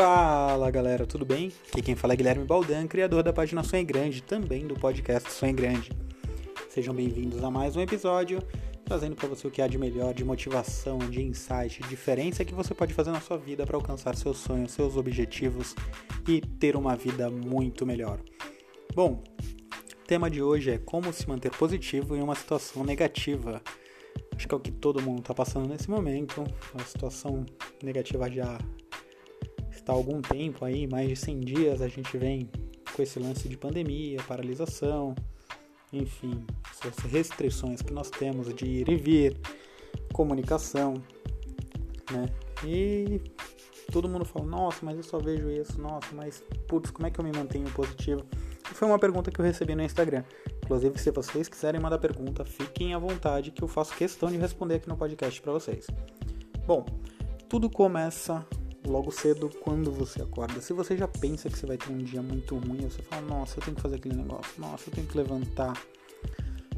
Fala galera, tudo bem? Aqui quem fala é Guilherme Baldan, criador da página Sonho Grande, também do podcast Sonho Grande. Sejam bem-vindos a mais um episódio, trazendo para você o que há de melhor, de motivação, de insight, de diferença que você pode fazer na sua vida para alcançar seus sonhos, seus objetivos e ter uma vida muito melhor. Bom, o tema de hoje é como se manter positivo em uma situação negativa. Acho que é o que todo mundo está passando nesse momento. A situação negativa já há algum tempo aí, mais de 100 dias, a gente vem com esse lance de pandemia, paralisação, enfim, essas restrições que nós temos de ir e vir, comunicação, né? E todo mundo fala, nossa, mas eu só vejo isso, nossa, mas putz, como é que eu me mantenho positivo? Foi uma pergunta que eu recebi no Instagram. Inclusive, se vocês quiserem mandar pergunta, fiquem à vontade que eu faço questão de responder aqui no podcast para vocês. Bom, tudo começa logo cedo quando você acorda. Se você já pensa que você vai ter um dia muito ruim, você fala, nossa, eu tenho que fazer aquele negócio, nossa, eu tenho que levantar,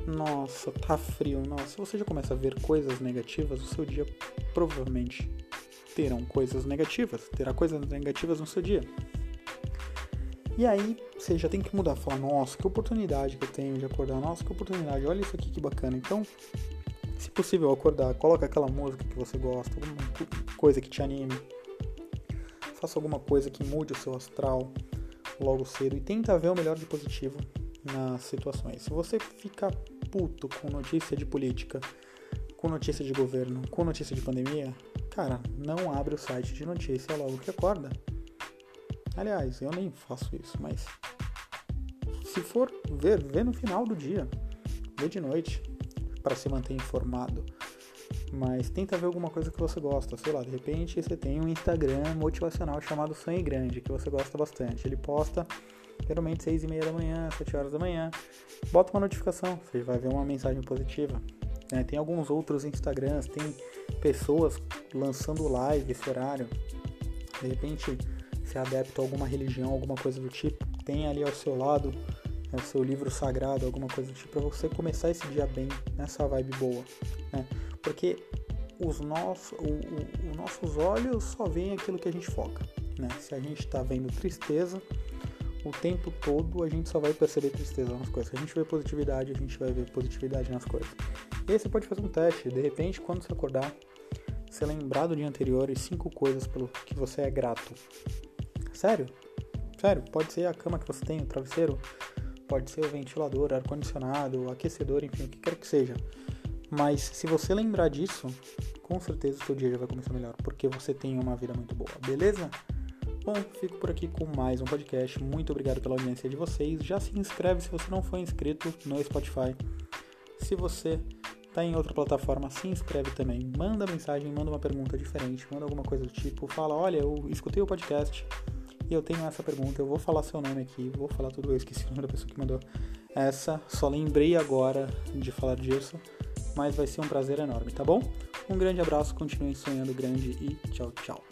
nossa, tá frio, nossa, se você já começa a ver coisas negativas, o seu dia provavelmente terão coisas negativas, terá coisas negativas no seu dia. E aí você já tem que mudar, falar, nossa, que oportunidade que eu tenho de acordar, nossa, que oportunidade, olha isso aqui que bacana. Então, se possível acordar, coloca aquela música que você gosta, alguma coisa que te anime, faça alguma coisa que mude o seu astral logo cedo e tenta ver o melhor de positivo nas situações. Se você fica puto com notícia de política, com notícia de governo, com notícia de pandemia, cara, não abre o site de notícia logo que acorda. Aliás, eu nem faço isso, mas se for ver, vê no final do dia, vê de noite, para se manter informado. Mas tenta ver alguma coisa que você gosta. Sei lá, de repente você tem um Instagram motivacional chamado Sonho Grande, que você gosta bastante. Ele posta geralmente 6 e meia da manhã, 7 horas da manhã. Bota uma notificação, você vai ver uma mensagem positiva. Né? Tem alguns outros Instagrams, tem pessoas lançando live esse horário. De repente, se é a alguma religião, alguma coisa do tipo, tem ali ao seu lado né, o seu livro sagrado, alguma coisa do tipo, para você começar esse dia bem, nessa vibe boa. Né? porque os nossos, o, o, os nossos olhos só veem aquilo que a gente foca. Né? Se a gente está vendo tristeza, o tempo todo a gente só vai perceber tristeza nas coisas. Se a gente vê positividade, a gente vai ver positividade nas coisas. E aí você pode fazer um teste. De repente, quando você acordar, você lembrar do dia anterior e cinco coisas pelo que você é grato. Sério? Sério, pode ser a cama que você tem, o travesseiro, pode ser o ventilador, ar-condicionado, aquecedor, enfim, o que quer que seja. Mas se você lembrar disso, com certeza o seu dia já vai começar melhor, porque você tem uma vida muito boa, beleza? Bom, fico por aqui com mais um podcast. Muito obrigado pela audiência de vocês. Já se inscreve se você não for inscrito no Spotify. Se você está em outra plataforma, se inscreve também. Manda mensagem, manda uma pergunta diferente, manda alguma coisa do tipo. Fala, olha, eu escutei o podcast e eu tenho essa pergunta. Eu vou falar seu nome aqui, vou falar tudo. Eu esqueci o nome da pessoa que mandou essa. Só lembrei agora de falar disso mas vai ser um prazer enorme, tá bom? Um grande abraço, continue sonhando grande e tchau, tchau.